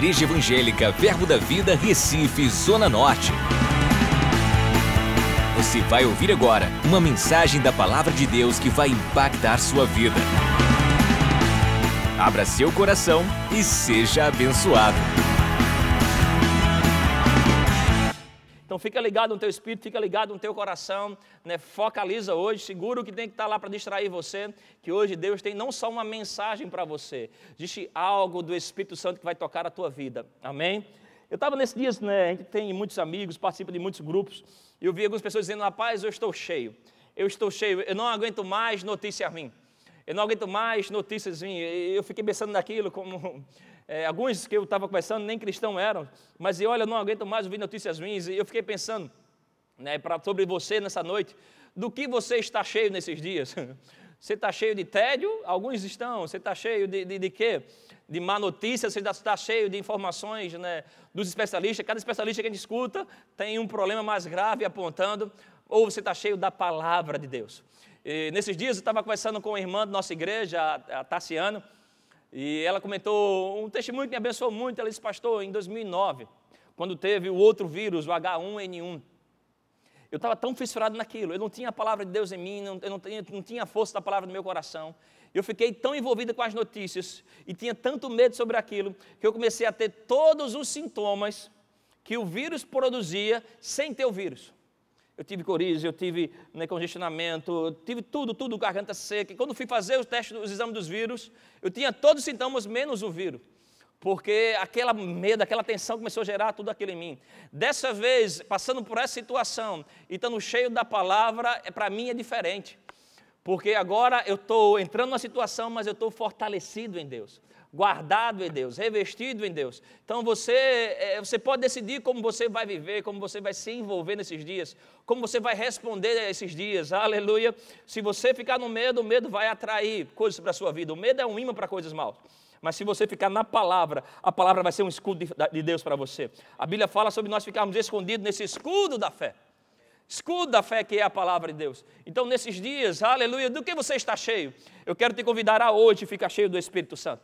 Igreja Evangélica Verbo da Vida, Recife, Zona Norte. Você vai ouvir agora uma mensagem da Palavra de Deus que vai impactar sua vida. Abra seu coração e seja abençoado. Fica ligado no teu espírito, fica ligado no teu coração, né? focaliza hoje, segura o que tem que estar lá para distrair você, que hoje Deus tem não só uma mensagem para você, existe algo do Espírito Santo que vai tocar a tua vida, amém? Eu estava nesses dias, né, a gente tem muitos amigos, participa de muitos grupos, e eu vi algumas pessoas dizendo, rapaz, eu estou cheio, eu estou cheio, eu não aguento mais notícia ruim, eu não aguento mais notícias ruins, eu fiquei pensando naquilo como é, alguns que eu estava conversando nem cristão eram, mas eu, olha, não aguento mais ouvir notícias ruins, e eu fiquei pensando né, pra, sobre você nessa noite, do que você está cheio nesses dias? Você está cheio de tédio? Alguns estão. Você está cheio de, de, de quê? De má notícia? Você está cheio de informações né, dos especialistas? Cada especialista que a gente escuta tem um problema mais grave apontando. Ou você está cheio da palavra de Deus? E, nesses dias eu estava conversando com uma irmã da nossa igreja, a, a Tassiana, e ela comentou um testemunho que me abençoou muito. Ela disse, pastor, em 2009, quando teve o outro vírus, o H1N1, eu estava tão fissurado naquilo, eu não tinha a palavra de Deus em mim, não, eu não tinha, não tinha a força da palavra no meu coração. Eu fiquei tão envolvida com as notícias e tinha tanto medo sobre aquilo, que eu comecei a ter todos os sintomas que o vírus produzia sem ter o vírus eu tive coriza, eu tive né, congestionamento, eu tive tudo, tudo, garganta seca. E quando fui fazer os testes, os exames dos vírus, eu tinha todos os sintomas menos o vírus. Porque aquela medo, aquela tensão começou a gerar tudo aquilo em mim. Dessa vez, passando por essa situação e estando cheio da palavra, é, para mim é diferente. Porque agora eu estou entrando numa situação, mas eu estou fortalecido em Deus guardado em Deus, revestido em Deus. Então você, é, você pode decidir como você vai viver, como você vai se envolver nesses dias, como você vai responder a esses dias. Aleluia. Se você ficar no medo, o medo vai atrair coisas para a sua vida. O medo é um imã para coisas maus. Mas se você ficar na palavra, a palavra vai ser um escudo de Deus para você. A Bíblia fala sobre nós ficarmos escondidos nesse escudo da fé. Escudo da fé que é a palavra de Deus. Então, nesses dias, aleluia, do que você está cheio? Eu quero te convidar a hoje ficar cheio do Espírito Santo.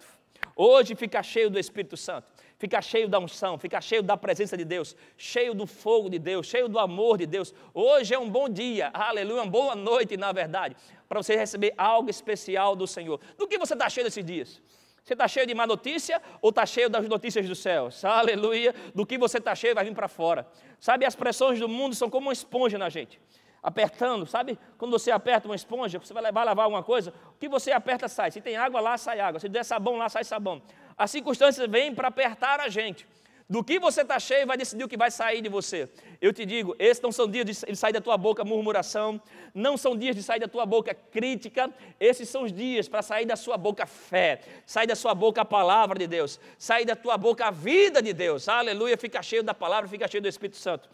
Hoje fica cheio do Espírito Santo, fica cheio da unção, fica cheio da presença de Deus, cheio do fogo de Deus, cheio do amor de Deus. Hoje é um bom dia, aleluia, uma boa noite, na verdade, para você receber algo especial do Senhor. Do que você está cheio desses dias? Você está cheio de má notícia ou está cheio das notícias dos céus? Aleluia. Do que você está cheio vai vir para fora. Sabe, as pressões do mundo são como uma esponja na gente apertando, sabe? Quando você aperta uma esponja, você vai lavar alguma coisa, o que você aperta sai. Se tem água lá, sai água. Se der sabão lá, sai sabão. As circunstâncias vêm para apertar a gente. Do que você está cheio vai decidir o que vai sair de você. Eu te digo, esses não são dias de sair da tua boca murmuração, não são dias de sair da tua boca crítica, esses são os dias para sair da sua boca fé, sair da sua boca a palavra de Deus, sair da tua boca a vida de Deus. Aleluia, fica cheio da palavra, fica cheio do Espírito Santo.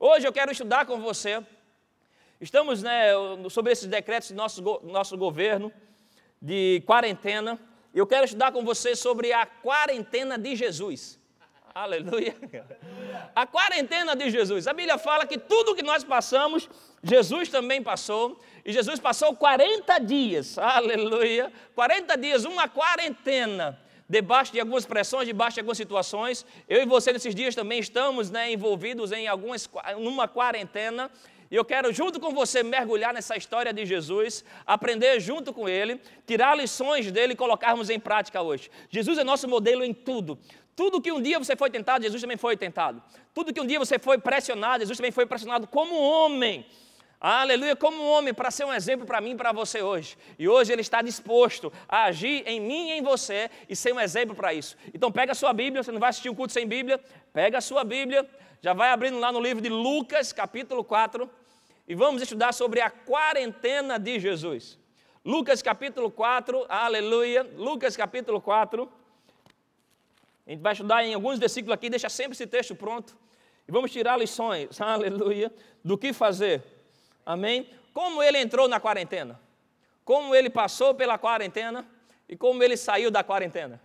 Hoje eu quero estudar com você Estamos né, sobre esses decretos do nosso, nosso governo de quarentena. Eu quero estudar com você sobre a quarentena de Jesus. Aleluia. A quarentena de Jesus. A Bíblia fala que tudo que nós passamos, Jesus também passou. E Jesus passou 40 dias. Aleluia. 40 dias, uma quarentena. Debaixo de algumas pressões, debaixo de algumas situações. Eu e você nesses dias também estamos né, envolvidos em algumas, numa quarentena. E eu quero, junto com você, mergulhar nessa história de Jesus, aprender junto com Ele, tirar lições dele e colocarmos em prática hoje. Jesus é nosso modelo em tudo. Tudo que um dia você foi tentado, Jesus também foi tentado. Tudo que um dia você foi pressionado, Jesus também foi pressionado como homem. Aleluia, como homem, para ser um exemplo para mim e para você hoje. E hoje ele está disposto a agir em mim e em você e ser um exemplo para isso. Então pega a sua Bíblia, você não vai assistir um culto sem Bíblia, pega a sua Bíblia, já vai abrindo lá no livro de Lucas, capítulo 4, e vamos estudar sobre a quarentena de Jesus. Lucas capítulo 4, aleluia. Lucas capítulo 4. A gente vai estudar em alguns versículos aqui, deixa sempre esse texto pronto. E vamos tirar lições, aleluia, do que fazer. Amém? Como ele entrou na quarentena? Como ele passou pela quarentena e como ele saiu da quarentena?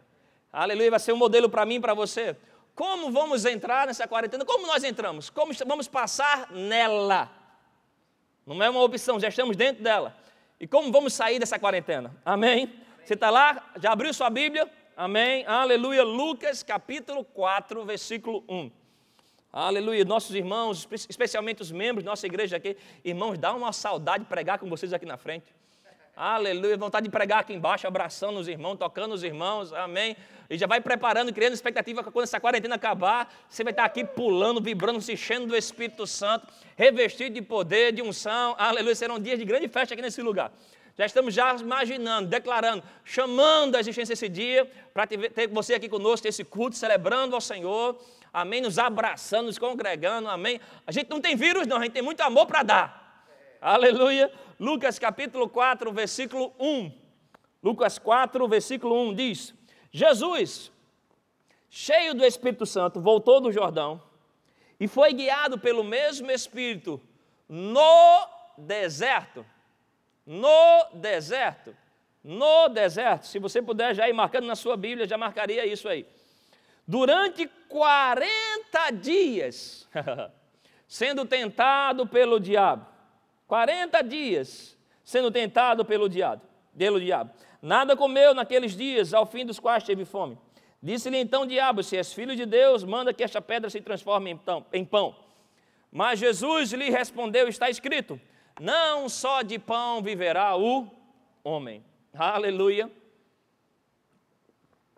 Aleluia, vai ser um modelo para mim e para você. Como vamos entrar nessa quarentena? Como nós entramos? Como vamos passar nela? Não é uma opção, já estamos dentro dela. E como vamos sair dessa quarentena? Amém? Você está lá, já abriu sua Bíblia? Amém? Aleluia. Lucas capítulo 4, versículo 1. Aleluia. Nossos irmãos, especialmente os membros da nossa igreja aqui, irmãos, dá uma saudade de pregar com vocês aqui na frente. Aleluia. Vontade de pregar aqui embaixo, abraçando os irmãos, tocando os irmãos. Amém. E já vai preparando, criando expectativa que quando essa quarentena acabar, você vai estar aqui pulando, vibrando, se enchendo do Espírito Santo, revestido de poder, de unção. Aleluia. Serão dias de grande festa aqui nesse lugar. Já estamos já imaginando, declarando, chamando a existência desse dia, para ter você aqui conosco, ter esse culto, celebrando ao Senhor, amém, nos abraçando, nos congregando, amém. A gente não tem vírus não, a gente tem muito amor para dar. Aleluia. Lucas capítulo 4, versículo 1. Lucas 4, versículo 1 diz: Jesus, cheio do Espírito Santo, voltou do Jordão e foi guiado pelo mesmo Espírito no deserto no deserto. No deserto. Se você puder já ir marcando na sua Bíblia, já marcaria isso aí. Durante 40 dias, sendo tentado pelo diabo. 40 dias sendo tentado pelo diabo, pelo diabo. Nada comeu naqueles dias, ao fim dos quais teve fome. Disse-lhe então o diabo: Se és filho de Deus, manda que esta pedra se transforme em pão. Mas Jesus lhe respondeu: Está escrito: não só de pão viverá o homem. Aleluia.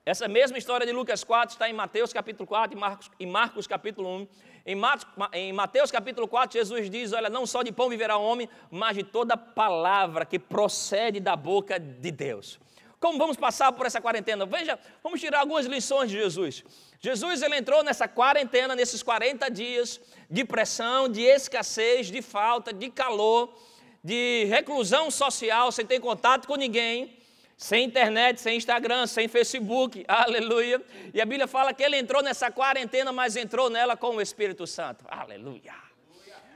Essa mesma história de Lucas 4 está em Mateus capítulo 4 e Marcos, em Marcos capítulo 1. Em, em Mateus capítulo 4, Jesus diz: Olha, não só de pão viverá o homem, mas de toda palavra que procede da boca de Deus. Como vamos passar por essa quarentena? Veja, vamos tirar algumas lições de Jesus. Jesus ele entrou nessa quarentena, nesses 40 dias de pressão, de escassez, de falta, de calor, de reclusão social, sem ter contato com ninguém, sem internet, sem Instagram, sem Facebook, aleluia. E a Bíblia fala que ele entrou nessa quarentena, mas entrou nela com o Espírito Santo, aleluia.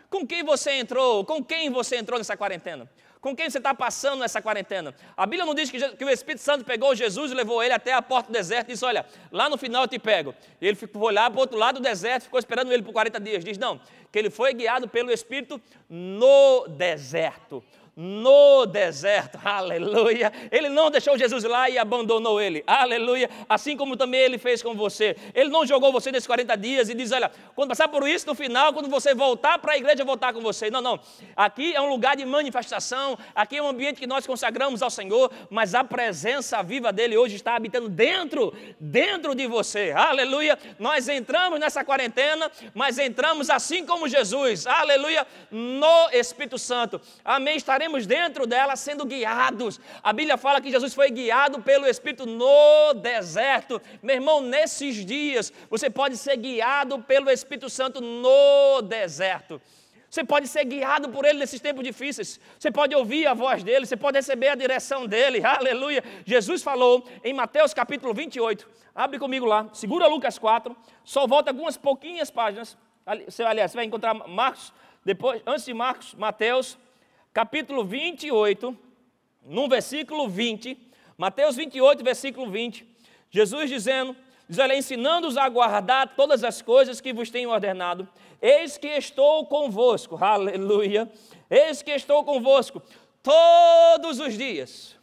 Com quem você entrou? Com quem você entrou nessa quarentena? Com quem você está passando nessa quarentena? A Bíblia não diz que, que, o Espírito Santo pegou Jesus e levou ele até a porta do deserto e disse: Olha, lá no final eu te pego. E ele foi olhar para o outro lado do deserto, ficou esperando ele por 40 dias. Diz: Não, que ele foi guiado pelo Espírito no deserto no deserto, aleluia. Ele não deixou Jesus lá e abandonou ele, aleluia. Assim como também ele fez com você. Ele não jogou você nesses 40 dias e diz: Olha, quando passar por isso, no final, quando você voltar para a igreja, eu voltar com você. Não, não. Aqui é um lugar de manifestação, aqui é um ambiente que nós consagramos ao Senhor, mas a presença viva dele hoje está habitando dentro, dentro de você, aleluia. Nós entramos nessa quarentena, mas entramos assim como Jesus, aleluia, no Espírito Santo, amém. Estaremos dentro dela sendo guiados. A Bíblia fala que Jesus foi guiado pelo Espírito no deserto. Meu irmão, nesses dias, você pode ser guiado pelo Espírito Santo no deserto. Você pode ser guiado por Ele nesses tempos difíceis. Você pode ouvir a voz dEle, você pode receber a direção dEle. Aleluia. Jesus falou em Mateus capítulo 28. Abre comigo lá. Segura Lucas 4. Só volta algumas pouquinhas páginas. Aliás, você vai encontrar Marcos, depois, antes de Marcos, Mateus capítulo 28, no versículo 20, Mateus 28, versículo 20, Jesus dizendo, diz, olha, ensinando-os a guardar todas as coisas que vos tenho ordenado, eis que estou convosco, aleluia, eis que estou convosco todos os dias,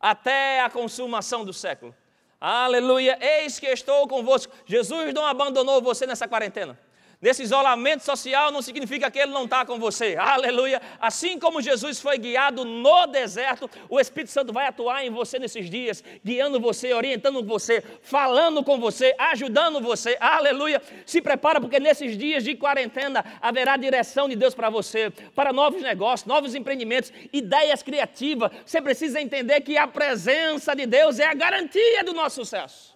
até a consumação do século, aleluia, eis que estou convosco, Jesus não abandonou você nessa quarentena, Nesse isolamento social não significa que ele não está com você. Aleluia. Assim como Jesus foi guiado no deserto, o Espírito Santo vai atuar em você nesses dias, guiando você, orientando você, falando com você, ajudando você. Aleluia. Se prepara porque nesses dias de quarentena haverá direção de Deus para você, para novos negócios, novos empreendimentos, ideias criativas. Você precisa entender que a presença de Deus é a garantia do nosso sucesso.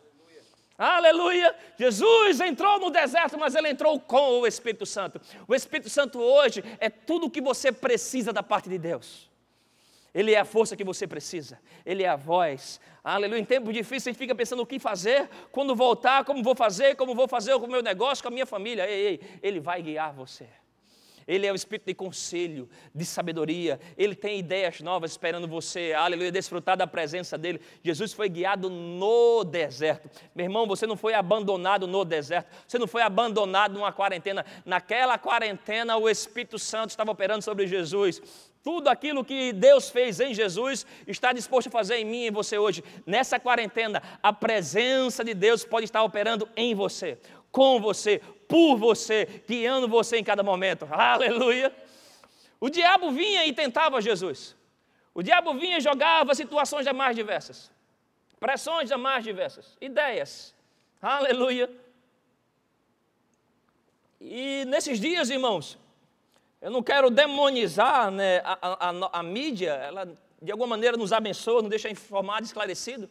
Aleluia! Jesus entrou no deserto, mas ele entrou com o Espírito Santo. O Espírito Santo hoje é tudo o que você precisa da parte de Deus. Ele é a força que você precisa, Ele é a voz. Aleluia. Em tempos difíceis, a gente fica pensando o que fazer, quando voltar, como vou fazer, como vou fazer com o meu negócio, com a minha família. Ei, ei, Ele vai guiar você. Ele é o espírito de conselho, de sabedoria. Ele tem ideias novas esperando você. Aleluia, desfrutar da presença dele. Jesus foi guiado no deserto. Meu irmão, você não foi abandonado no deserto. Você não foi abandonado numa quarentena. Naquela quarentena, o Espírito Santo estava operando sobre Jesus Tudo aquilo que Deus fez em Jesus está disposto a fazer em mim e em você hoje. Nessa quarentena, a presença de Deus pode estar operando em você, com você, por você, guiando você em cada momento. Aleluia! O diabo vinha e tentava Jesus. O diabo vinha e jogava situações mais diversas, pressões mais diversas, ideias. Aleluia! E nesses dias, irmãos, eu não quero demonizar né, a, a, a, mídia, ela de alguma maneira nos abençoa, nos deixa informado, esclarecido.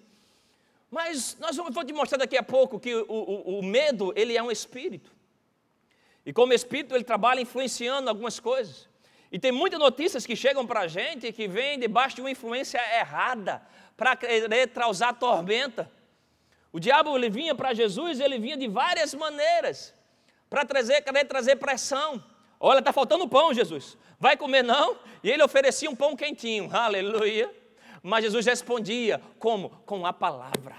Mas nós vamos, vou te mostrar daqui a pouco que o, o, o medo, ele é um espírito. E como espírito, ele trabalha influenciando algumas coisas. E tem muitas notícias que chegam para a gente que vêm debaixo de uma influência errada, para querer causar tormenta. O diabo ele vinha para Jesus, ele vinha de várias maneiras, para trazer, querer trazer pressão. Olha, está faltando pão, Jesus. Vai comer não? E ele oferecia um pão quentinho. Aleluia. Mas Jesus respondia como? Com a palavra.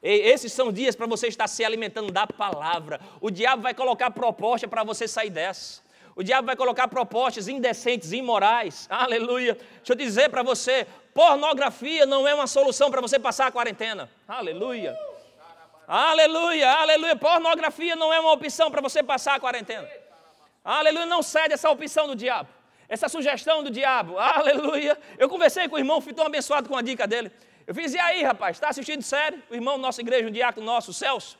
Esses são dias para você estar se alimentando da palavra. O diabo vai colocar proposta para você sair dessa. O diabo vai colocar propostas indecentes, imorais. Aleluia. Deixa eu dizer para você: pornografia não é uma solução para você passar a quarentena. Aleluia. Aleluia, aleluia. Pornografia não é uma opção para você passar a quarentena. Aleluia, não cede essa opção do diabo, essa sugestão do diabo. Aleluia. Eu conversei com o irmão, fui tão abençoado com a dica dele. Eu fiz, e aí, rapaz, está assistindo série? O irmão da nossa igreja, um diácono nosso, Celso,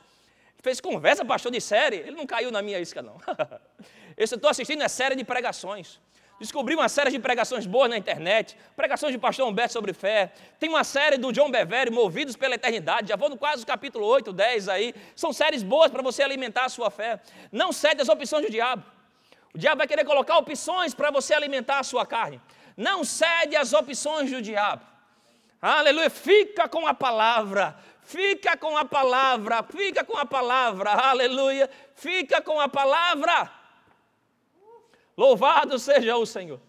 fez conversa, pastor, de série. Ele não caiu na minha isca, não. Esse eu estou assistindo é série de pregações. Descobri uma série de pregações boas na internet, pregações de pastor Humberto sobre fé. Tem uma série do John Bevere, Movidos pela Eternidade. Já vou no quase capítulo 8, 10 aí. São séries boas para você alimentar a sua fé. Não cede às opções do diabo. O diabo vai querer colocar opções para você alimentar a sua carne. Não cede às opções do diabo. Aleluia. Fica com a palavra. Fica com a palavra. Fica com a palavra. Aleluia. Fica com a palavra. Louvado seja o Senhor.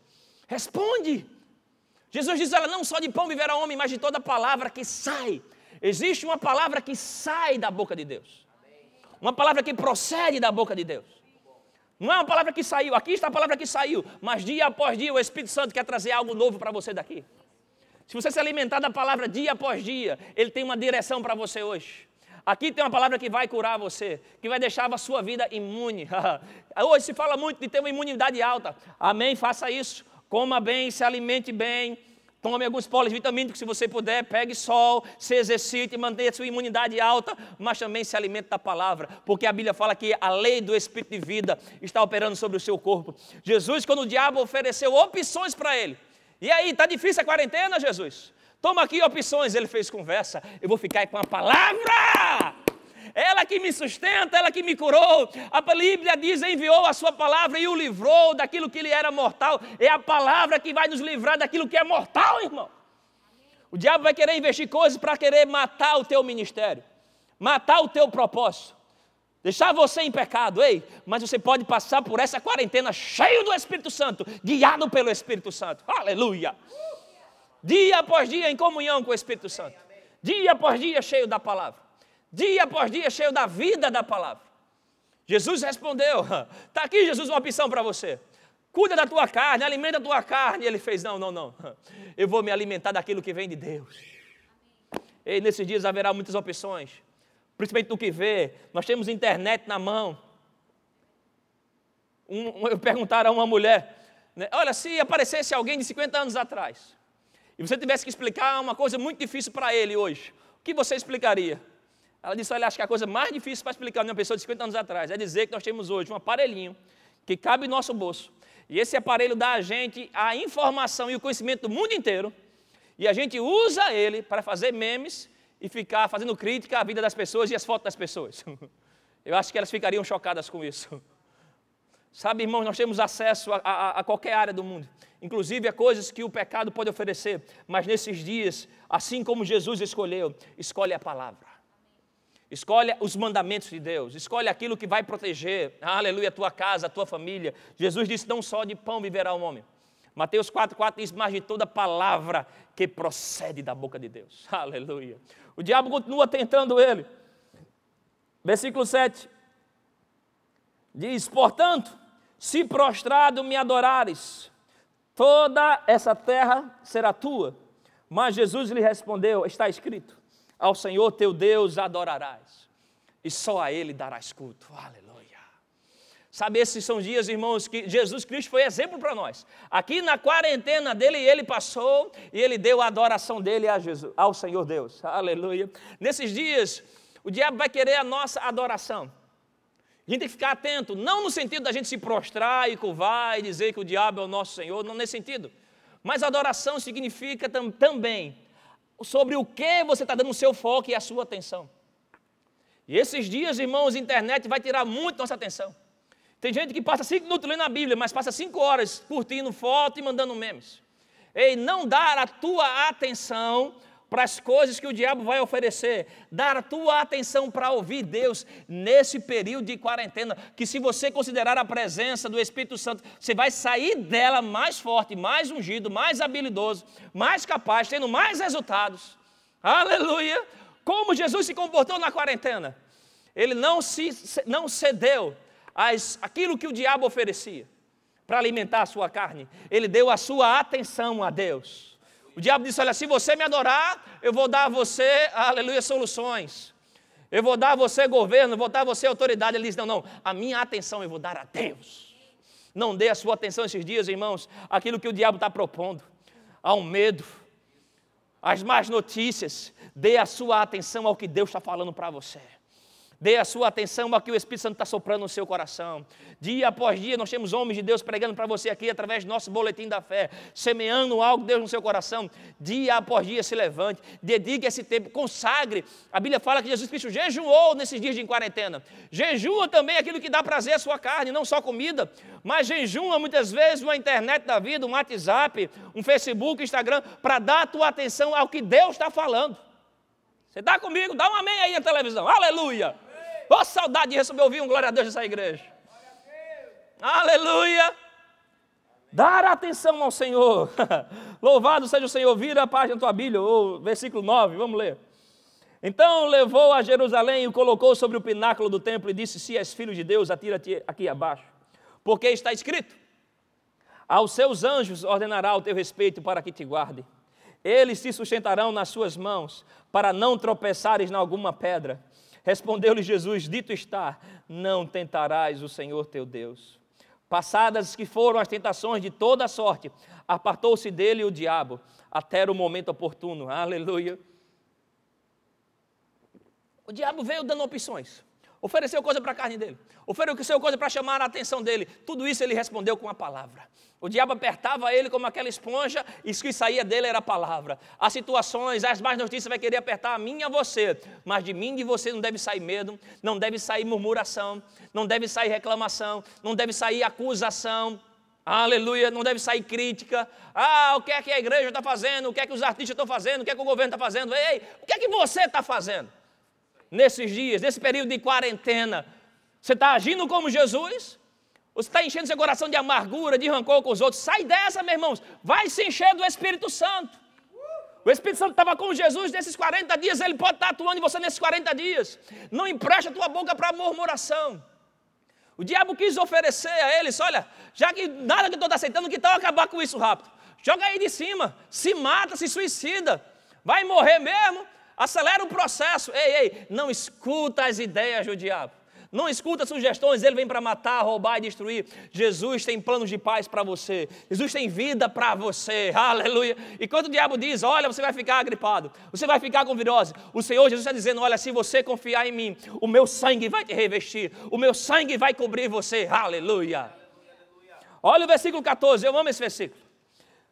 Responde. Jesus diz: Ela não só de pão viverá homem, mas de toda palavra que sai. Existe uma palavra que sai da boca de Deus. Uma palavra que procede da boca de Deus. Não é uma palavra que saiu, aqui está a palavra que saiu, mas dia após dia o Espírito Santo quer trazer algo novo para você daqui. Se você se alimentar da palavra dia após dia, ele tem uma direção para você hoje. Aqui tem uma palavra que vai curar você, que vai deixar a sua vida imune. hoje se fala muito de ter uma imunidade alta. Amém? Faça isso. Coma bem, se alimente bem Tome alguns polivitamínicos se você puder, pegue sol, se exercite, mantenha sua imunidade alta, mas também se alimente da palavra, porque a Bíblia fala que a lei do Espírito de vida está operando sobre o seu corpo. Jesus, quando o diabo ofereceu opções para ele, e aí, está difícil a quarentena, Jesus? Toma aqui opções, ele fez conversa, eu vou ficar com a palavra ela que me sustenta, ela que me curou. A Bíblia diz: enviou a sua palavra e o livrou daquilo que lhe era mortal. É a palavra que vai nos livrar daquilo que é mortal, irmão. O diabo vai querer investir coisas para querer matar o teu ministério, matar o teu propósito, deixar você em pecado, ei, mas você pode passar por essa quarentena cheio do Espírito Santo, guiado pelo Espírito Santo, aleluia. Dia após dia em comunhão com o Espírito Santo, dia após dia cheio da palavra dia após dia, cheio da vida da palavra. Jesus respondeu: Está aqui, Jesus, uma opção para você. Cuida da tua carne, alimenta a tua carne. E ele fez: Não, não, não. Eu vou me alimentar daquilo que vem de Deus. E nesses dias haverá muitas opções, principalmente do que vê. Nós temos internet na mão. Um, eu perguntaram a uma mulher: né, Olha, se aparecesse alguém de 50 anos atrás, e você tivesse que explicar uma coisa muito difícil para ele hoje, o que você explicaria? Ela disse: Olha, acho que a coisa mais difícil para explicar a uma pessoa de 50 anos atrás é dizer que nós temos hoje um aparelhinho que cabe no nosso bolso. E esse aparelho dá a gente a informação e o conhecimento do mundo inteiro. E a gente usa ele para fazer memes e ficar fazendo crítica à vida das pessoas e às fotos das pessoas. Eu acho que elas ficariam chocadas com isso. Sabe, irmãos, nós temos acesso a, a, a, qualquer área do mundo, inclusive a coisas que o pecado pode oferecer, mas nesses dias, assim como Jesus escolheu, escolhe a palavra. Escolhe os mandamentos de Deus, escolhe aquilo que vai proteger, aleluia, a tua casa, a tua família. Jesus disse: não só de pão viverá o homem. Mateus 4,4 diz: mas de toda palavra que procede da boca de Deus. Aleluia. O diabo continua tentando ele. Versículo 7 diz: portanto, se prostrado me adorares, toda essa terra será tua. Mas Jesus lhe respondeu: Está escrito, ao Senhor teu Deus adorarás, e só a Ele darás culto. Aleluia. Sabe, esses são dias, irmãos, que Jesus Cristo foi exemplo para nós. Aqui na quarentena dele, ele passou e ele deu a adoração dele a Jesus, ao Senhor Deus. Aleluia. Nesses dias, o diabo vai querer a nossa adoração. A gente tem que ficar atento, não no sentido da gente se prostrar e curvar e dizer que o diabo é o nosso Senhor, não nesse sentido. Mas adoração significa tam, também sobre o que você está dando o seu foco e a sua atenção. E esses dias, irmãos, a internet vai tirar muito nossa atenção. Tem gente que passa cinco minutos lendo a Bíblia, mas passa cinco horas curtindo foto e mandando memes. Ei, não dar a tua atenção para as coisas que o diabo vai oferecer, dar a tua atenção para ouvir Deus nesse período de quarentena, que se você considerar a presença do Espírito Santo, você vai sair dela mais forte, mais ungido, mais habilidoso, mais capaz, tendo mais resultados. Aleluia! Como Jesus se comportou na quarentena? Ele não se não cedeu às, aquilo que o diabo oferecia para alimentar a sua carne. Ele deu a sua atenção a Deus. O diabo disse: Olha, se você me adorar, eu vou dar a você, aleluia, soluções. Eu vou dar a você governo, vou dar a você autoridade. Ele diz: Não, não, a minha atenção eu vou dar a Deus. Não dê a sua atenção esses dias, irmãos, aquilo que o diabo está propondo, ao medo, às más notícias. Dê a sua atenção ao que Deus está falando para você. Dê a sua atenção ao que o Espírito Santo está soprando no seu coração. Dia após dia, nós temos homens de Deus pregando para você aqui através do nosso boletim da fé, semeando algo de Deus no seu coração. Dia após dia, se levante, dedique esse tempo, consagre. A Bíblia fala que Jesus Cristo jejuou nesses dias de quarentena. Jejua também aquilo que dá prazer à sua carne, não só comida, mas jejua muitas vezes uma internet da vida, um WhatsApp, um Facebook, Instagram, para dar a tua atenção ao que Deus está falando. Você está comigo? Dá um amém aí na televisão. Aleluia! Ó, oh, saudade de receber ouvir um glória a Deus nessa igreja. Aleluia! Dar atenção ao Senhor. Louvado seja o Senhor. Vira a página da tua Bíblia, ou versículo 9, vamos ler. Então levou a Jerusalém e o colocou sobre o pináculo do templo e disse: Se és filho de Deus, atira-te aqui abaixo. Porque está escrito: Aos seus anjos ordenará o teu respeito para que te guardem. Eles te sustentarão nas suas mãos, para não tropeçares em alguma pedra. Respondeu-lhe Jesus: Dito está, não tentarás o Senhor teu Deus. Passadas que foram as tentações de toda sorte, apartou-se dele o diabo, até o momento oportuno. Aleluia. O diabo veio dando opções. Ofereceu coisa para a carne dele. Ofereceu coisa para chamar a atenção dele. Tudo isso ele respondeu com a palavra. O diabo apertava ele como aquela esponja e o que saía dele era a palavra. As situações, as más notícias vai querer apertar a mim e a você. Mas de mim e de você não deve sair medo, não deve sair murmuração, não deve sair reclamação, não deve sair acusação. Aleluia, não deve sair crítica. Ah, o que é que a igreja está fazendo? O que é que os artistas estão fazendo? O que é que o governo está fazendo? Ei, o que é que você está fazendo? Nesses dias, nesse período de quarentena, você está agindo como Jesus? Ou você está enchendo seu coração de amargura, de rancor com os outros? Sai dessa, meus irmãos. Vai se encher do Espírito Santo. O Espírito Santo estava com Jesus nesses 40 dias, ele pode estar atuando em você nesses 40 dias. Não empreste a tua boca para murmuração. O diabo quis oferecer a eles: olha, já que nada que estou aceitando, que tal acabar com isso rápido? Joga aí de cima, se mata, se suicida. Vai morrer mesmo? Acelera o processo. Ei, ei, não escuta as ideias do diabo. Não escuta sugestões, ele vem para matar, roubar e destruir. Jesus tem planos de paz para você. Jesus tem vida para você. Aleluia. E quando o diabo diz: Olha, você vai ficar agripado, você vai ficar com virose. O Senhor Jesus está dizendo: Olha, se você confiar em mim, o meu sangue vai te revestir, o meu sangue vai cobrir você. Aleluia. Olha o versículo 14, eu amo esse versículo.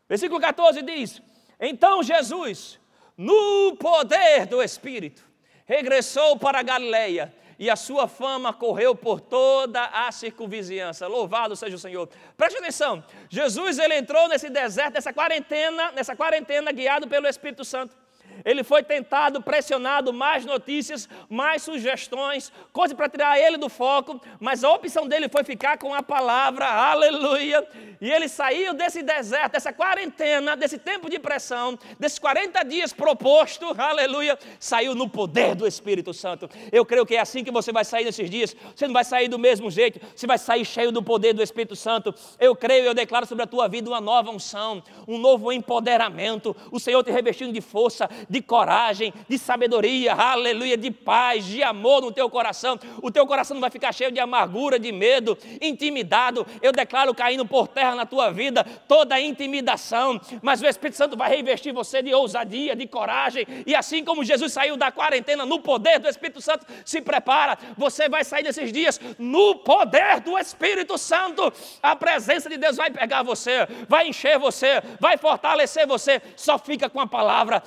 Versículo 14 diz: Então Jesus no poder do Espírito, regressou para Galileia e a sua fama correu por toda a circunvizinhança. Louvado seja o Senhor. Preste atenção. Jesus ele entrou nesse deserto, nessa quarentena, nessa quarentena guiado pelo Espírito Santo. Ele foi tentado, pressionado, mais notícias, mais sugestões, coisa para tirar ele do foco, mas a opção dele foi ficar com a palavra, aleluia. E ele saiu desse deserto, dessa quarentena, desse tempo de pressão, desses 40 dias proposto, aleluia, saiu no poder do Espírito Santo. Eu creio que é assim que você vai sair nesses dias. Você não vai sair do mesmo jeito, você vai sair cheio do poder do Espírito Santo. Eu creio e eu declaro sobre a tua vida uma nova unção, um novo empoderamento. O Senhor te revestindo de força, de coragem, de sabedoria, aleluia, de paz, de amor no teu coração. O teu coração não vai ficar cheio de amargura, de medo, intimidado. Eu declaro caindo por terra na tua vida toda a intimidação, mas o Espírito Santo vai revestir você de ousadia, de coragem, e assim como Jesus saiu da quarentena no poder do Espírito Santo, se prepara, você vai sair desses dias no poder do Espírito Santo. A presença de Deus vai pegar você, vai encher você, vai fortalecer você. Só fica com a palavra,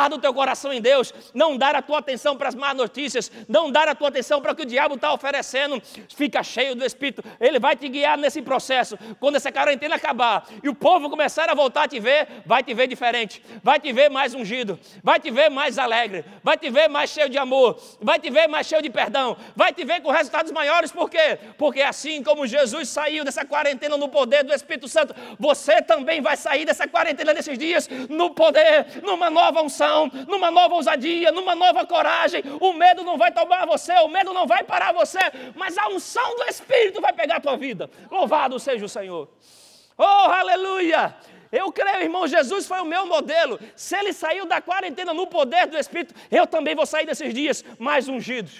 guarda o teu coração em Deus, não dar a tua atenção para as más notícias, não dar a tua atenção para o que o diabo está oferecendo. Fica cheio do Espírito, ele vai te guiar nesse processo. Quando essa quarentena acabar e o povo começar a voltar a te ver, vai te ver diferente, vai te ver mais ungido, vai te ver mais alegre, vai te ver mais cheio de amor, vai te ver mais cheio de perdão, vai te ver com resultados maiores, por quê? Porque assim como Jesus saiu dessa quarentena no poder do Espírito Santo, você também vai sair dessa quarentena nesses dias no poder, numa nova unção, numa nova ousadia, numa nova coragem. O medo não vai tomar você, o medo não vai parar você, mas a unção do Espírito vai pegar a tua vida. Louvado seja o Senhor. Oh, aleluia! Eu creio, irmão, Jesus foi o meu modelo. Se ele saiu da quarentena no poder do Espírito, eu também vou sair desses dias mais ungidos.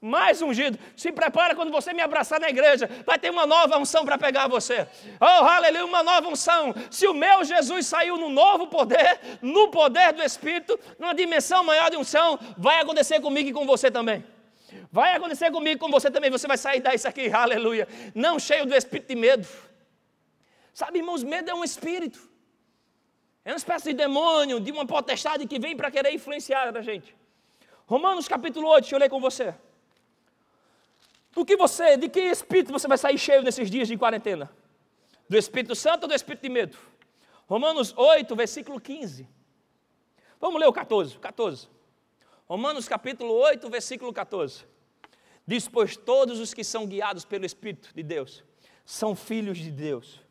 Mais ungido. Se prepara quando você me abraçar na igreja. Vai ter uma nova unção para pegar você. Oh, aleluia, uma nova unção. Se o meu Jesus saiu no novo poder, no poder do Espírito, numa dimensão maior de unção, vai acontecer comigo e com você também. Vai acontecer comigo e com você também. Você vai sair disso aqui, aleluia. Não cheio do espírito de medo. Sabe, irmãos, medo é um espírito. É uma espécie de demônio, de uma potestade que vem para querer influenciar a gente. Romanos capítulo 8, deixa eu ler com você. Do que você, de que espírito você vai sair cheio nesses dias de quarentena? Do Espírito Santo ou do Espírito de medo? Romanos 8, versículo 15. Vamos ler o 14, 14. Romanos capítulo 8, versículo 14. Diz: Pois todos os que são guiados pelo Espírito de Deus são filhos de Deus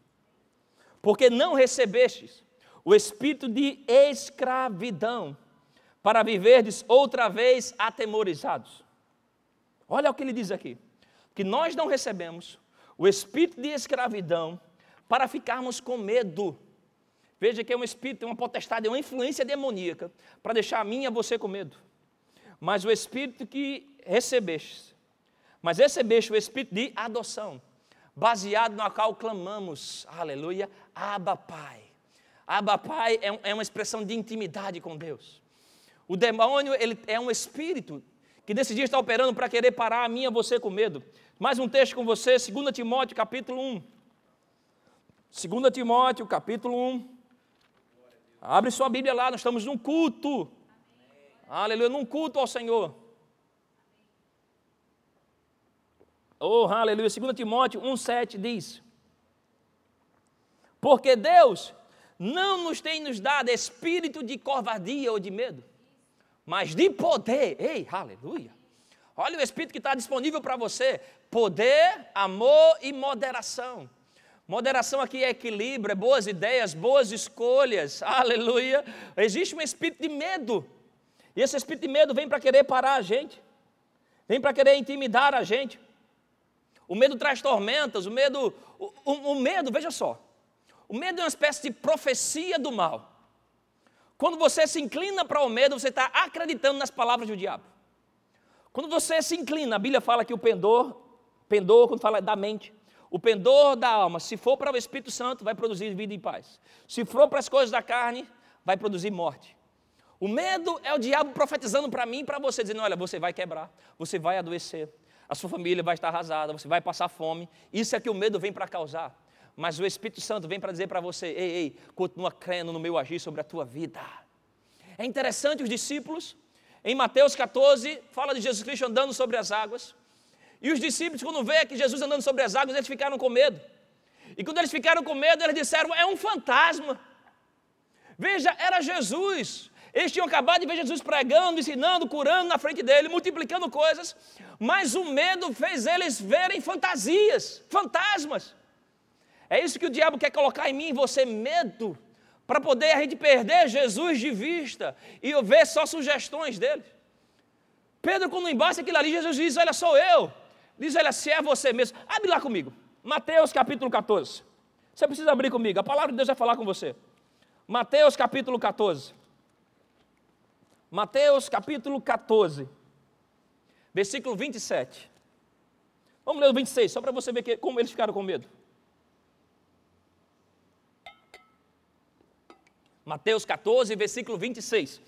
porque não recebestes o espírito de escravidão, para viverdes outra vez atemorizados. Olha o que ele diz aqui: que nós não recebemos o espírito de escravidão para ficarmos com medo. Veja que é um espírito, uma potestade, uma influência demoníaca para deixar a mim e a você com medo. Mas o espírito que recebeste, mas recebeste o espírito de adoção, baseado no qual clamamos, aleluia, Abba Pai. Abba Pai é, é uma expressão de intimidade com Deus. O demônio ele é um espírito que dia está operando para querer parar a minha você com medo. Mais um texto com você, 2 Timóteo capítulo 1. 2 Timóteo capítulo 1. Abre sua Bíblia lá, nós estamos num culto. Aleluia, num culto ao Senhor. Oh, aleluia. 2 Timóteo 1,7 diz: Porque Deus não nos tem nos dado espírito de covardia ou de medo, mas de poder. Ei, aleluia. Olha o espírito que está disponível para você: poder, amor e moderação. Moderação aqui é equilíbrio, é boas ideias, boas escolhas, aleluia. Existe um espírito de medo, e esse espírito de medo vem para querer parar a gente, vem para querer intimidar a gente. O medo traz tormentas, o medo, o, o, o medo, veja só, o medo é uma espécie de profecia do mal. Quando você se inclina para o medo, você está acreditando nas palavras do diabo. Quando você se inclina, a Bíblia fala que o pendor, pendor, quando fala da mente, o pendor da alma, se for para o Espírito Santo, vai produzir vida e paz. Se for para as coisas da carne, vai produzir morte. O medo é o diabo profetizando para mim e para você, dizendo: olha, você vai quebrar, você vai adoecer, a sua família vai estar arrasada, você vai passar fome. Isso é que o medo vem para causar. Mas o Espírito Santo vem para dizer para você: ei, ei, continua crendo no meu agir sobre a tua vida. É interessante os discípulos, em Mateus 14, fala de Jesus Cristo andando sobre as águas. E os discípulos, quando vê que Jesus andando sobre as águas, eles ficaram com medo. E quando eles ficaram com medo, eles disseram: é um fantasma. Veja, era Jesus. Eles tinham acabado de ver Jesus pregando, ensinando, curando na frente dele, multiplicando coisas, mas o medo fez eles verem fantasias, fantasmas. É isso que o diabo quer colocar em mim e você, medo, para poder a gente perder Jesus de vista e ver só sugestões dele. Pedro, quando embaça aquilo ali, Jesus diz: Olha, sou eu. Diz: Olha, se é você mesmo. Abre lá comigo. Mateus capítulo 14. Você precisa abrir comigo. A palavra de Deus vai falar com você. Mateus capítulo 14. Mateus capítulo 14. Versículo 27. Vamos ler o 26, só para você ver que, como eles ficaram com medo. Mateus 14, versículo 26.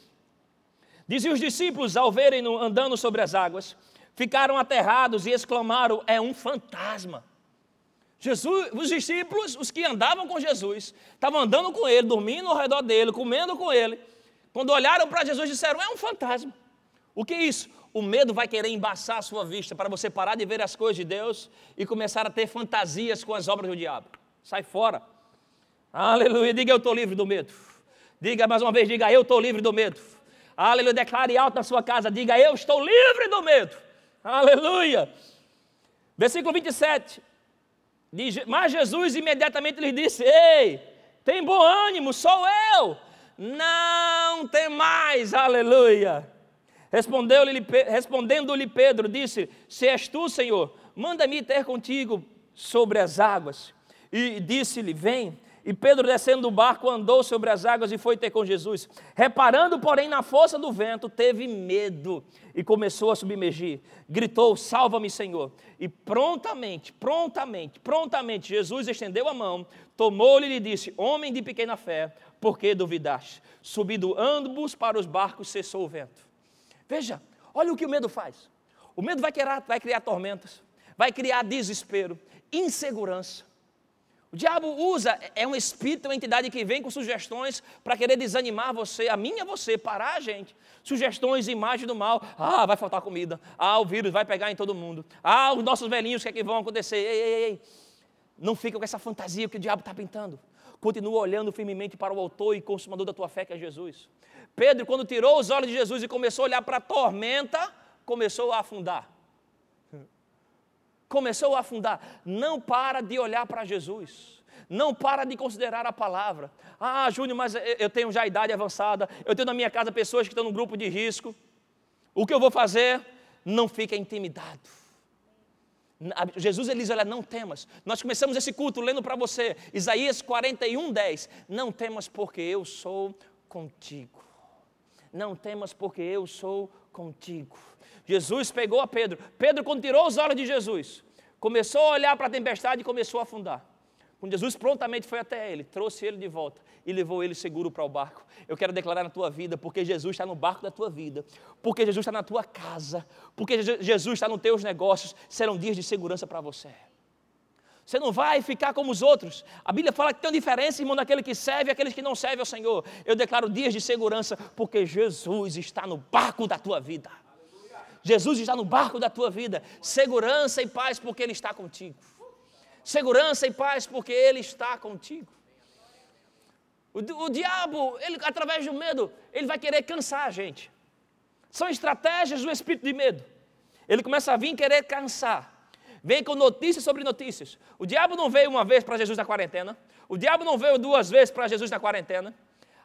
Dizem os discípulos, ao verem-no andando sobre as águas, ficaram aterrados e exclamaram: É um fantasma. Jesus, os discípulos, os que andavam com Jesus, estavam andando com ele, dormindo ao redor dele, comendo com ele. Quando olharam para Jesus, disseram: É um fantasma. O que é isso? O medo vai querer embaçar a sua vista para você parar de ver as coisas de Deus e começar a ter fantasias com as obras do diabo. Sai fora. Aleluia. Diga: Eu estou livre do medo. Diga mais uma vez, diga, eu estou livre do medo. Aleluia, declare alto na sua casa, diga, eu estou livre do medo. Aleluia. Versículo 27. Diz, mas Jesus imediatamente lhe disse: Ei, tem bom ânimo, sou eu. Não tem mais, aleluia. Respondeu-lhe, respondendo-lhe Pedro, disse: Se és tu, Senhor, manda-me ter contigo sobre as águas. E disse-lhe: Vem. E Pedro, descendo do barco, andou sobre as águas e foi ter com Jesus. Reparando, porém, na força do vento, teve medo e começou a submergir. Gritou: Salva-me, Senhor. E prontamente, prontamente, prontamente, Jesus estendeu a mão, tomou-lhe e lhe disse: Homem de pequena fé, por que duvidaste? Subindo ambos para os barcos, cessou o vento. Veja, olha o que o medo faz. O medo vai criar, vai criar tormentas, vai criar desespero, insegurança o diabo usa, é um espírito, uma entidade que vem com sugestões para querer desanimar você, a mim e a você, parar a gente. Sugestões, imagens do mal. Ah, vai faltar comida. Ah, o vírus vai pegar em todo mundo. Ah, os nossos velhinhos, o que é que vão acontecer? Ei, ei, ei. Não fica com essa fantasia que o diabo está pintando. Continua olhando firmemente para o autor e consumador da tua fé, que é Jesus. Pedro, quando tirou os olhos de Jesus e começou a olhar para a tormenta, começou a afundar começou a afundar. Não para de olhar para Jesus. Não para de considerar a palavra. Ah, Júnior, mas eu tenho já idade avançada. Eu tenho na minha casa pessoas que estão no grupo de risco. O que eu vou fazer? Não fica intimidado. Jesus ele diz: Olha, não temas. Nós começamos esse culto lendo para você, Isaías 41, 10. Não temas, porque eu sou contigo. Não temas, porque eu sou contigo. Jesus pegou a Pedro. Pedro, quando tirou os olhos de Jesus, começou a olhar para a tempestade e começou a afundar. Quando Jesus prontamente foi até ele, trouxe ele de volta e levou ele seguro para o barco. Eu quero declarar na tua vida, porque Jesus está no barco da tua vida, porque Jesus está na tua casa, porque Jesus está nos teus negócios, serão dias de segurança para você. Você não vai ficar como os outros. A Bíblia fala que tem uma diferença, irmão, daquele que serve e aqueles que não servem ao Senhor. Eu declaro dias de segurança, porque Jesus está no barco da tua vida. Jesus está no barco da tua vida. Segurança e paz porque Ele está contigo. Segurança e paz porque Ele está contigo. O, o diabo, ele, através do medo, ele vai querer cansar a gente. São estratégias do espírito de medo. Ele começa a vir querer cansar. Vem com notícias sobre notícias. O diabo não veio uma vez para Jesus na quarentena. O diabo não veio duas vezes para Jesus na quarentena.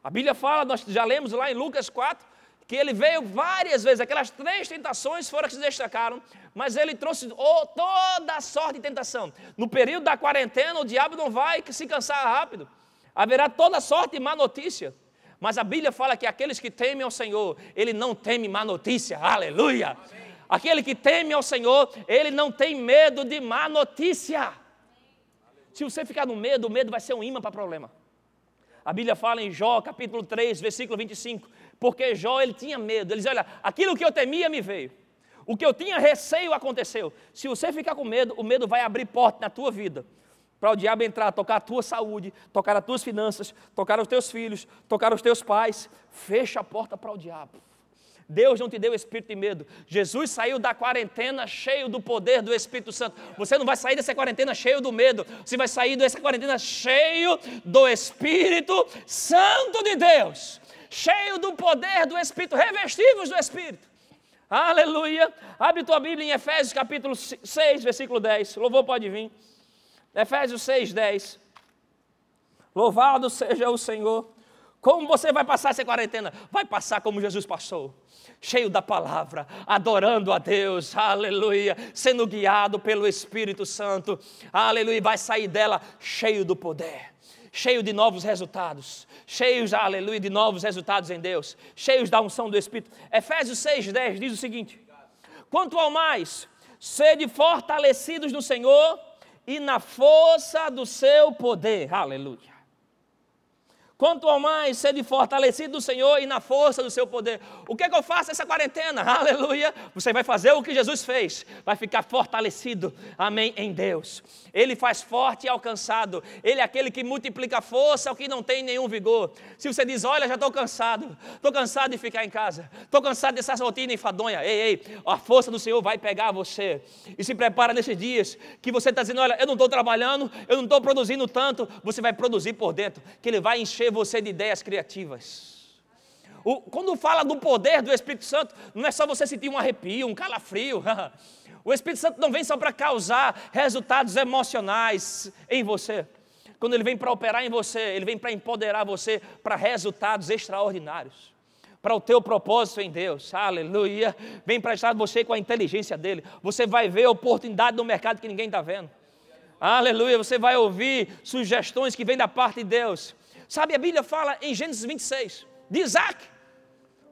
A Bíblia fala, nós já lemos lá em Lucas 4, que ele veio várias vezes, aquelas três tentações foram que se destacaram, mas ele trouxe oh, toda a sorte de tentação. No período da quarentena, o diabo não vai se cansar rápido, haverá toda sorte de má notícia. Mas a Bíblia fala que aqueles que temem ao Senhor, ele não teme má notícia, aleluia. Amém. Aquele que teme ao Senhor, ele não tem medo de má notícia. Se você ficar no medo, o medo vai ser um imã para problema. A Bíblia fala em Jó, capítulo 3, versículo 25, porque Jó ele tinha medo. Ele diz: Olha, aquilo que eu temia me veio. O que eu tinha receio aconteceu. Se você ficar com medo, o medo vai abrir porta na tua vida. Para o diabo entrar, tocar a tua saúde, tocar as tuas finanças, tocar os teus filhos, tocar os teus pais. Fecha a porta para o diabo. Deus não te deu espírito de medo. Jesus saiu da quarentena cheio do poder do Espírito Santo. Você não vai sair dessa quarentena cheio do medo. Você vai sair dessa quarentena cheio do Espírito Santo de Deus cheio do poder do Espírito, revestivos do Espírito. Aleluia. Abre tua Bíblia em Efésios capítulo 6, versículo 10. Louvor pode vir. Efésios 6, 10. Louvado seja o Senhor. Como você vai passar essa quarentena? Vai passar como Jesus passou cheio da palavra, adorando a Deus, aleluia, sendo guiado pelo Espírito Santo, aleluia, vai sair dela cheio do poder, cheio de novos resultados, cheios, aleluia, de novos resultados em Deus, cheios da unção do Espírito. Efésios 6,10 diz o seguinte: quanto ao mais, sede fortalecidos no Senhor e na força do seu poder, aleluia. Quanto ao mais sede fortalecido do Senhor e na força do seu poder. O que, é que eu faço nessa quarentena? Aleluia! Você vai fazer o que Jesus fez, vai ficar fortalecido, amém, em Deus. Ele faz forte e alcançado, Ele é aquele que multiplica força ao que não tem nenhum vigor. Se você diz, olha, já estou cansado, estou cansado de ficar em casa, estou cansado dessa rotina enfadonha, ei, ei, a força do Senhor vai pegar você. E se prepara nesses dias que você está dizendo, olha, eu não estou trabalhando, eu não estou produzindo tanto, você vai produzir por dentro, que Ele vai encher encher você de ideias criativas. O, quando fala do poder do Espírito Santo, não é só você sentir um arrepio, um calafrio. o Espírito Santo não vem só para causar resultados emocionais em você. Quando ele vem para operar em você, ele vem para empoderar você para resultados extraordinários. Para o teu propósito em Deus, aleluia. Vem para estar você com a inteligência dele. Você vai ver oportunidade no mercado que ninguém está vendo. Aleluia. Você vai ouvir sugestões que vêm da parte de Deus. Sabe, a Bíblia fala em Gênesis 26, de Isaac,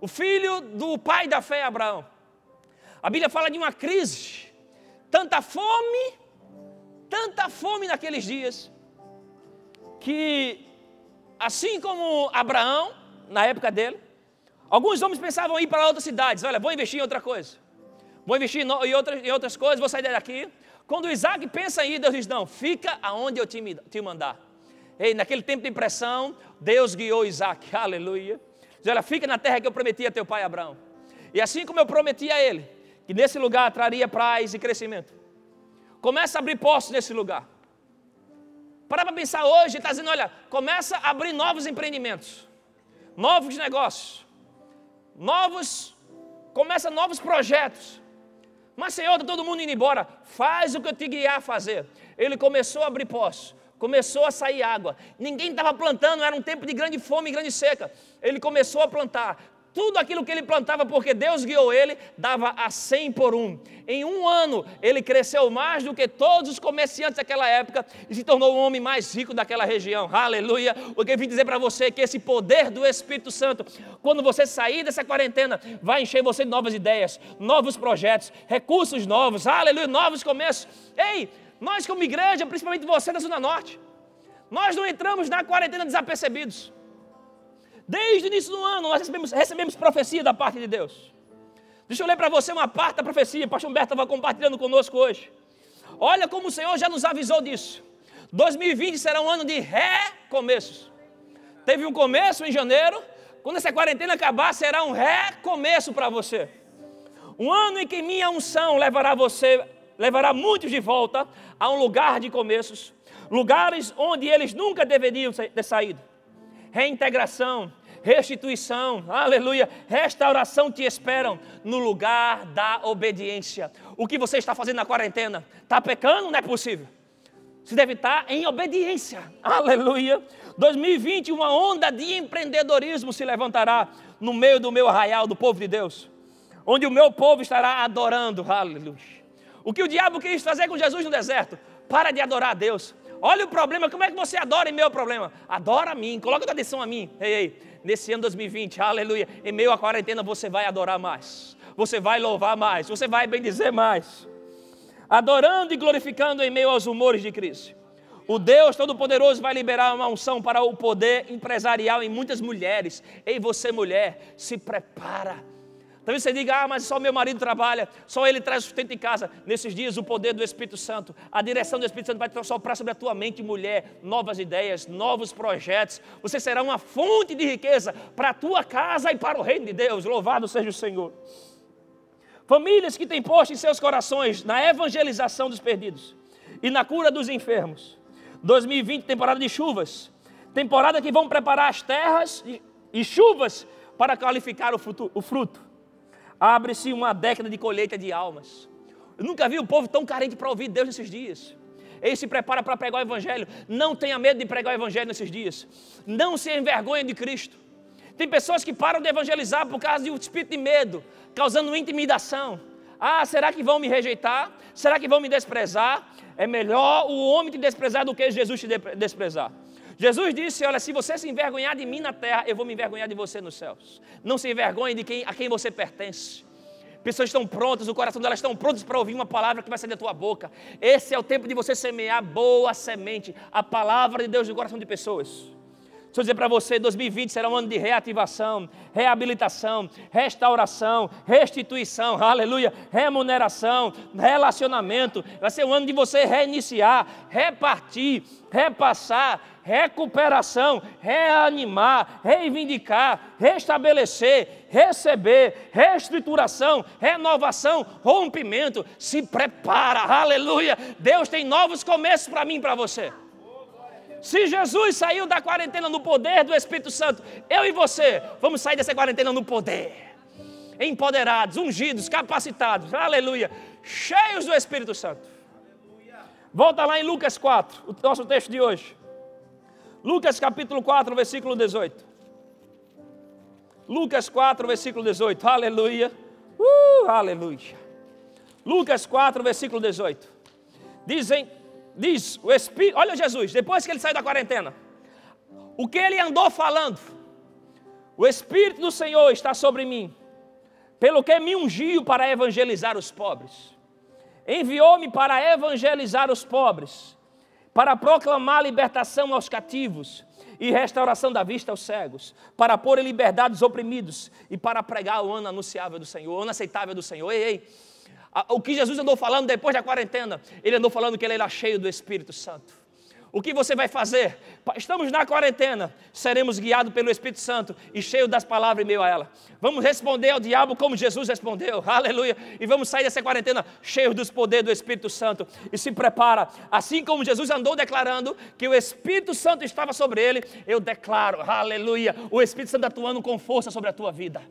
o filho do pai da fé, Abraão. A Bíblia fala de uma crise, tanta fome, tanta fome naqueles dias, que assim como Abraão, na época dele, alguns homens pensavam em ir para outras cidades, olha, vou investir em outra coisa, vou investir em outras, em outras coisas, vou sair daqui. Quando Isaac pensa em ir, Deus diz: Não, fica aonde eu te, te mandar. Ei, naquele tempo de impressão, Deus guiou Isaac, aleluia. Diz, olha, fica na terra que eu prometi a teu pai Abraão. E assim como eu prometi a ele, que nesse lugar traria paz e crescimento. Começa a abrir postos nesse lugar. Para para pensar hoje, está dizendo, olha, começa a abrir novos empreendimentos, novos negócios, novos, começa novos projetos. Mas Senhor, está todo mundo indo embora, faz o que eu te guiar a fazer. Ele começou a abrir postos começou a sair água. Ninguém estava plantando, era um tempo de grande fome e grande seca. Ele começou a plantar. Tudo aquilo que ele plantava, porque Deus guiou ele, dava a cem por um. Em um ano, ele cresceu mais do que todos os comerciantes daquela época e se tornou o homem mais rico daquela região. Aleluia! O que eu vim dizer para você é que esse poder do Espírito Santo, quando você sair dessa quarentena, vai encher você de novas ideias, novos projetos, recursos novos, aleluia, novos começos. Ei, nós, como igreja, principalmente você da Zona Norte, nós não entramos na quarentena desapercebidos. Desde o início do ano, nós recebemos, recebemos profecia da parte de Deus. Deixa eu ler para você uma parte da profecia, o pastor Humberto estava compartilhando conosco hoje. Olha como o Senhor já nos avisou disso. 2020 será um ano de recomeços. Teve um começo em janeiro, quando essa quarentena acabar, será um recomeço para você. Um ano em que minha unção levará você levará muitos de volta a um lugar de começos, lugares onde eles nunca deveriam ter saído. Reintegração, restituição, aleluia, restauração te esperam no lugar da obediência. O que você está fazendo na quarentena? Está pecando? Não é possível. Você deve estar em obediência, aleluia. 2020, uma onda de empreendedorismo se levantará no meio do meu arraial, do povo de Deus, onde o meu povo estará adorando, aleluia. O que o diabo quis fazer com Jesus no deserto? Para de adorar a Deus. Olha o problema, como é que você adora em meio ao problema? Adora a mim, coloca a atenção a mim. Ei, ei, nesse ano 2020, aleluia, em meio à quarentena você vai adorar mais. Você vai louvar mais, você vai bendizer mais. Adorando e glorificando em meio aos humores de crise. O Deus Todo-Poderoso vai liberar uma unção para o poder empresarial em muitas mulheres. Ei, você mulher, se prepara Talvez você diga, ah, mas só meu marido trabalha, só ele traz sustento em casa. Nesses dias, o poder do Espírito Santo, a direção do Espírito Santo vai soprar sobre a tua mente, mulher, novas ideias, novos projetos. Você será uma fonte de riqueza para a tua casa e para o reino de Deus. Louvado seja o Senhor. Famílias que têm posto em seus corações na evangelização dos perdidos e na cura dos enfermos. 2020, temporada de chuvas. Temporada que vão preparar as terras e chuvas para qualificar o. O fruto. Abre-se uma década de colheita de almas. Eu nunca vi o povo tão carente para ouvir Deus nesses dias. Ele se prepara para pregar o Evangelho. Não tenha medo de pregar o Evangelho nesses dias. Não se envergonhe de Cristo. Tem pessoas que param de evangelizar por causa de um espírito de medo, causando intimidação. Ah, será que vão me rejeitar? Será que vão me desprezar? É melhor o homem te desprezar do que Jesus te desprezar. Jesus disse: Olha, se você se envergonhar de mim na terra, eu vou me envergonhar de você nos céus. Não se envergonhe de quem, a quem você pertence. Pessoas estão prontas, o coração delas estão prontas para ouvir uma palavra que vai sair da tua boca. Esse é o tempo de você semear boa semente, a palavra de Deus no coração de pessoas. Deixa eu dizer para você, 2020 será um ano de reativação, reabilitação, restauração, restituição, aleluia, remuneração, relacionamento. Vai ser um ano de você reiniciar, repartir, repassar, recuperação, reanimar, reivindicar, restabelecer, receber, reestruturação, renovação, rompimento. Se prepara, aleluia. Deus tem novos começos para mim e para você. Se Jesus saiu da quarentena no poder do Espírito Santo, eu e você vamos sair dessa quarentena no poder. Empoderados, ungidos, capacitados, aleluia, cheios do Espírito Santo. Volta lá em Lucas 4, o nosso texto de hoje. Lucas capítulo 4, versículo 18. Lucas 4, versículo 18. Aleluia. Uh, aleluia. Lucas 4, versículo 18. Dizem diz o Espírito, olha Jesus, depois que ele saiu da quarentena, o que ele andou falando, o Espírito do Senhor está sobre mim, pelo que me ungiu para evangelizar os pobres, enviou-me para evangelizar os pobres, para proclamar libertação aos cativos e restauração da vista aos cegos, para pôr em liberdade os oprimidos e para pregar o ano anunciável do Senhor, o ano aceitável do Senhor. Ei, ei, o que Jesus andou falando depois da quarentena, ele andou falando que ele era cheio do Espírito Santo. O que você vai fazer? Estamos na quarentena, seremos guiados pelo Espírito Santo e cheios das palavras em meio a ela. Vamos responder ao diabo como Jesus respondeu, aleluia. E vamos sair dessa quarentena cheios dos poderes do Espírito Santo. E se prepara, assim como Jesus andou declarando que o Espírito Santo estava sobre ele, eu declaro, aleluia, o Espírito Santo atuando com força sobre a tua vida.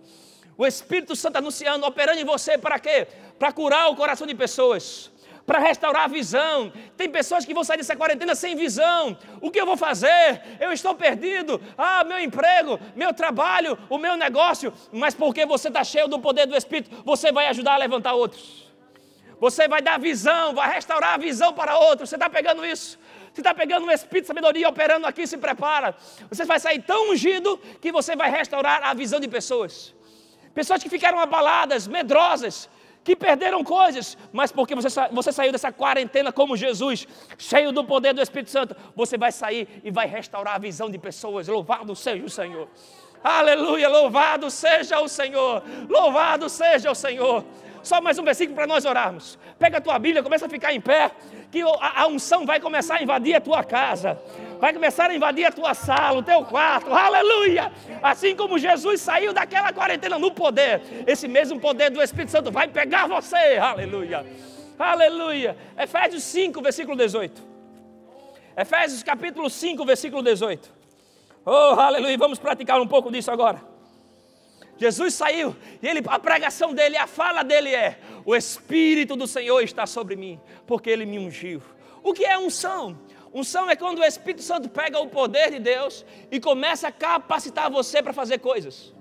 O Espírito Santo anunciando, operando em você para quê? Para curar o coração de pessoas, para restaurar a visão. Tem pessoas que vão sair dessa quarentena sem visão. O que eu vou fazer? Eu estou perdido. Ah, meu emprego, meu trabalho, o meu negócio. Mas porque você está cheio do poder do Espírito, você vai ajudar a levantar outros. Você vai dar visão, vai restaurar a visão para outros. Você está pegando isso? Você está pegando um espírito de sabedoria operando aqui, se prepara. Você vai sair tão ungido que você vai restaurar a visão de pessoas. Pessoas que ficaram abaladas, medrosas, que perderam coisas, mas porque você, você saiu dessa quarentena como Jesus, cheio do poder do Espírito Santo, você vai sair e vai restaurar a visão de pessoas. Louvado seja o Senhor. Aleluia, louvado seja o Senhor. Louvado seja o Senhor. Só mais um versículo para nós orarmos. Pega a tua Bíblia, começa a ficar em pé, que a, a unção vai começar a invadir a tua casa vai começar a invadir a tua sala, o teu quarto, aleluia! Assim como Jesus saiu daquela quarentena no poder, esse mesmo poder do Espírito Santo vai pegar você, aleluia! Aleluia! Efésios 5, versículo 18. Efésios capítulo 5, versículo 18. Oh, aleluia! Vamos praticar um pouco disso agora. Jesus saiu e ele, a pregação dele, a fala dele é: O Espírito do Senhor está sobre mim, porque ele me ungiu. O que é unção? Unção é quando o Espírito Santo pega o poder de Deus e começa a capacitar você para fazer coisas.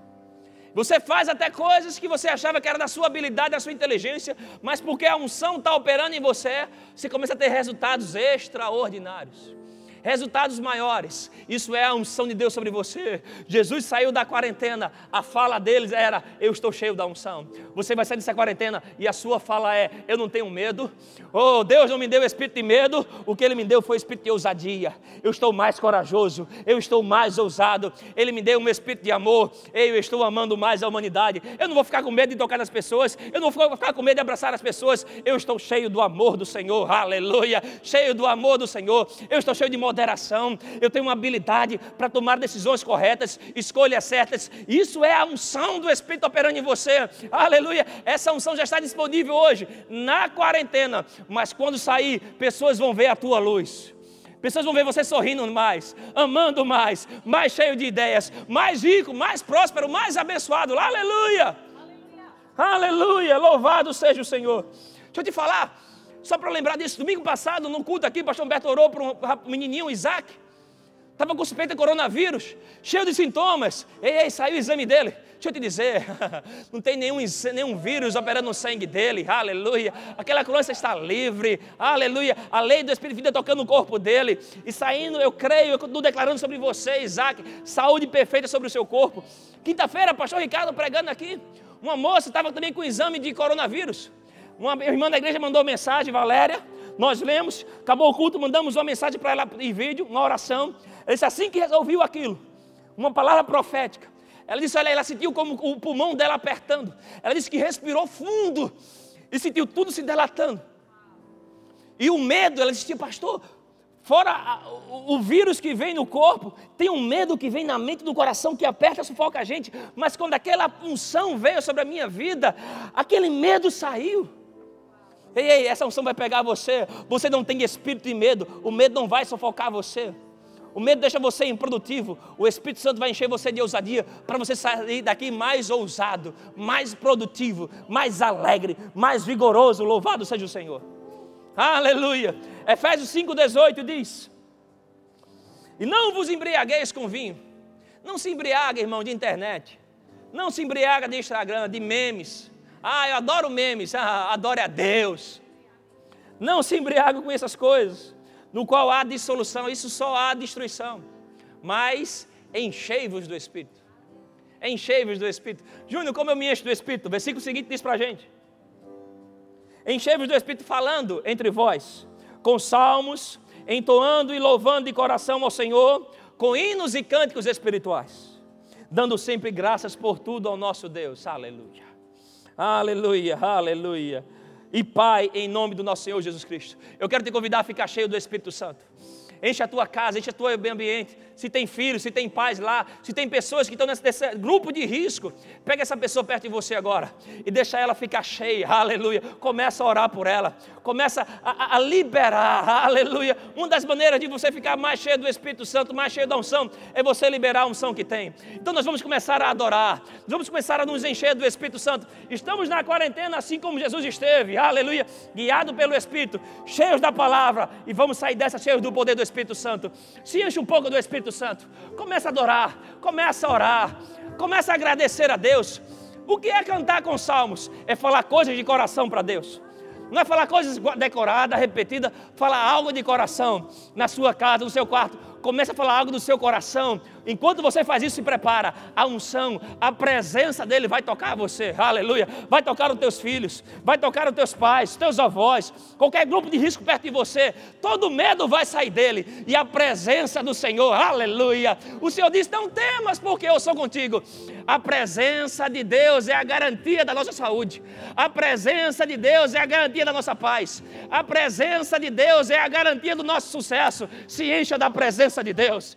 Você faz até coisas que você achava que era da sua habilidade, da sua inteligência, mas porque a unção está operando em você, você começa a ter resultados extraordinários resultados maiores. Isso é a unção de Deus sobre você. Jesus saiu da quarentena, a fala deles era: Eu estou cheio da unção. Você vai sair dessa quarentena e a sua fala é: Eu não tenho medo. Oh, Deus não me deu espírito de medo, o que Ele me deu foi espírito de ousadia. Eu estou mais corajoso, eu estou mais ousado. Ele me deu um espírito de amor, eu estou amando mais a humanidade. Eu não vou ficar com medo de tocar nas pessoas, eu não vou ficar com medo de abraçar as pessoas. Eu estou cheio do amor do Senhor, aleluia. Cheio do amor do Senhor, eu estou cheio de moderação, eu tenho uma habilidade para tomar decisões corretas, escolhas certas. Isso é a unção do Espírito operando em você. Aleluia. Essa unção já está disponível hoje, na quarentena. Mas quando sair, pessoas vão ver a tua luz. Pessoas vão ver você sorrindo mais, amando mais, mais cheio de ideias, mais rico, mais próspero, mais abençoado. Aleluia! Aleluia! Louvado seja o Senhor. Deixa eu te falar, só para lembrar disso, domingo passado, no culto aqui, o pastor Humberto orou para um menininho, Isaac. Estava com suspeita de coronavírus, cheio de sintomas. Ei, ei, saiu o exame dele. Deixa eu te dizer, não tem nenhum, nenhum vírus operando no sangue dele, aleluia. Aquela criança está livre, aleluia. A lei do Espírito vida tocando no corpo dele e saindo, eu creio, eu estou declarando sobre você, Isaac, saúde perfeita sobre o seu corpo. Quinta-feira, pastor Ricardo pregando aqui, uma moça estava também com exame de coronavírus. Uma irmã da igreja mandou mensagem, Valéria, nós lemos, acabou o culto, mandamos uma mensagem para ela em vídeo, uma oração. Ela disse assim que resolveu aquilo, uma palavra profética. Ela disse: Olha, ela sentiu como o pulmão dela apertando. Ela disse que respirou fundo e sentiu tudo se delatando. E o medo, ela disse: Pastor, fora o, vírus que vem no corpo, tem um medo que vem na mente do coração que aperta, sufoca a gente. Mas quando aquela unção veio sobre a minha vida, aquele medo saiu. Ei, ei, essa unção vai pegar você. Você não tem espírito de medo. O medo não vai sufocar você. O medo deixa você improdutivo. O Espírito Santo vai encher você de ousadia para você sair daqui mais ousado, mais produtivo, mais alegre, mais vigoroso. Louvado seja o Senhor. Aleluia. Efésios 5,18 diz: E não vos embriagueis com vinho. Não se embriaga, irmão, de internet. Não se embriaga de Instagram, de memes. Ah, eu adoro memes. Ah, adore a Deus. Não se embriaga com essas coisas no qual há dissolução, isso só há destruição. Mas enchei-vos do Espírito. Enchei-vos do Espírito. Júnior, como eu me encho do Espírito? O versículo seguinte diz para a gente: Enchei-vos do Espírito falando entre vós, com salmos, entoando e louvando de coração ao Senhor, com hinos e cânticos espirituais, dando sempre graças por tudo ao nosso Deus. Aleluia. Aleluia, aleluia e Pai, em nome do nosso Senhor Jesus Cristo. Eu quero te convidar a ficar cheio do Espírito Santo. Enche a tua casa, enche o teu ambiente. Se tem filhos, se tem pais lá, se tem pessoas que estão nesse, nesse, grupo de risco, pega essa pessoa perto de você agora e deixa ela ficar cheia, aleluia. Começa a orar por ela, começa a, a, liberar, aleluia. Uma das maneiras de você ficar mais cheio do Espírito Santo, mais cheio da unção, é você liberar a unção que tem. Então nós vamos começar a adorar, vamos começar a nos encher do Espírito Santo. Estamos na quarentena assim como Jesus esteve, aleluia, guiado pelo Espírito, cheios da palavra e vamos sair dessa cheios do poder do. Espírito Santo. Se enche um pouco do Espírito Santo. Começa a adorar, começa a orar, começa a agradecer a Deus. O que é cantar com salmos? É falar coisas de coração para Deus. Não é falar coisas decoradas, repetidas, falar algo de coração na sua casa, no seu quarto. Começa a falar algo do seu coração Enquanto você faz isso, se prepara. A unção, a presença dele vai tocar você. Aleluia. Vai tocar os teus filhos, vai tocar os teus pais, teus avós, qualquer grupo de risco perto de você. Todo medo vai sair dele. E a presença do Senhor, aleluia. O Senhor diz: Não temas, porque eu sou contigo. A presença de Deus é a garantia da nossa saúde. A presença de Deus é a garantia da nossa paz. A presença de Deus é a garantia do nosso sucesso. Se encha da presença de Deus.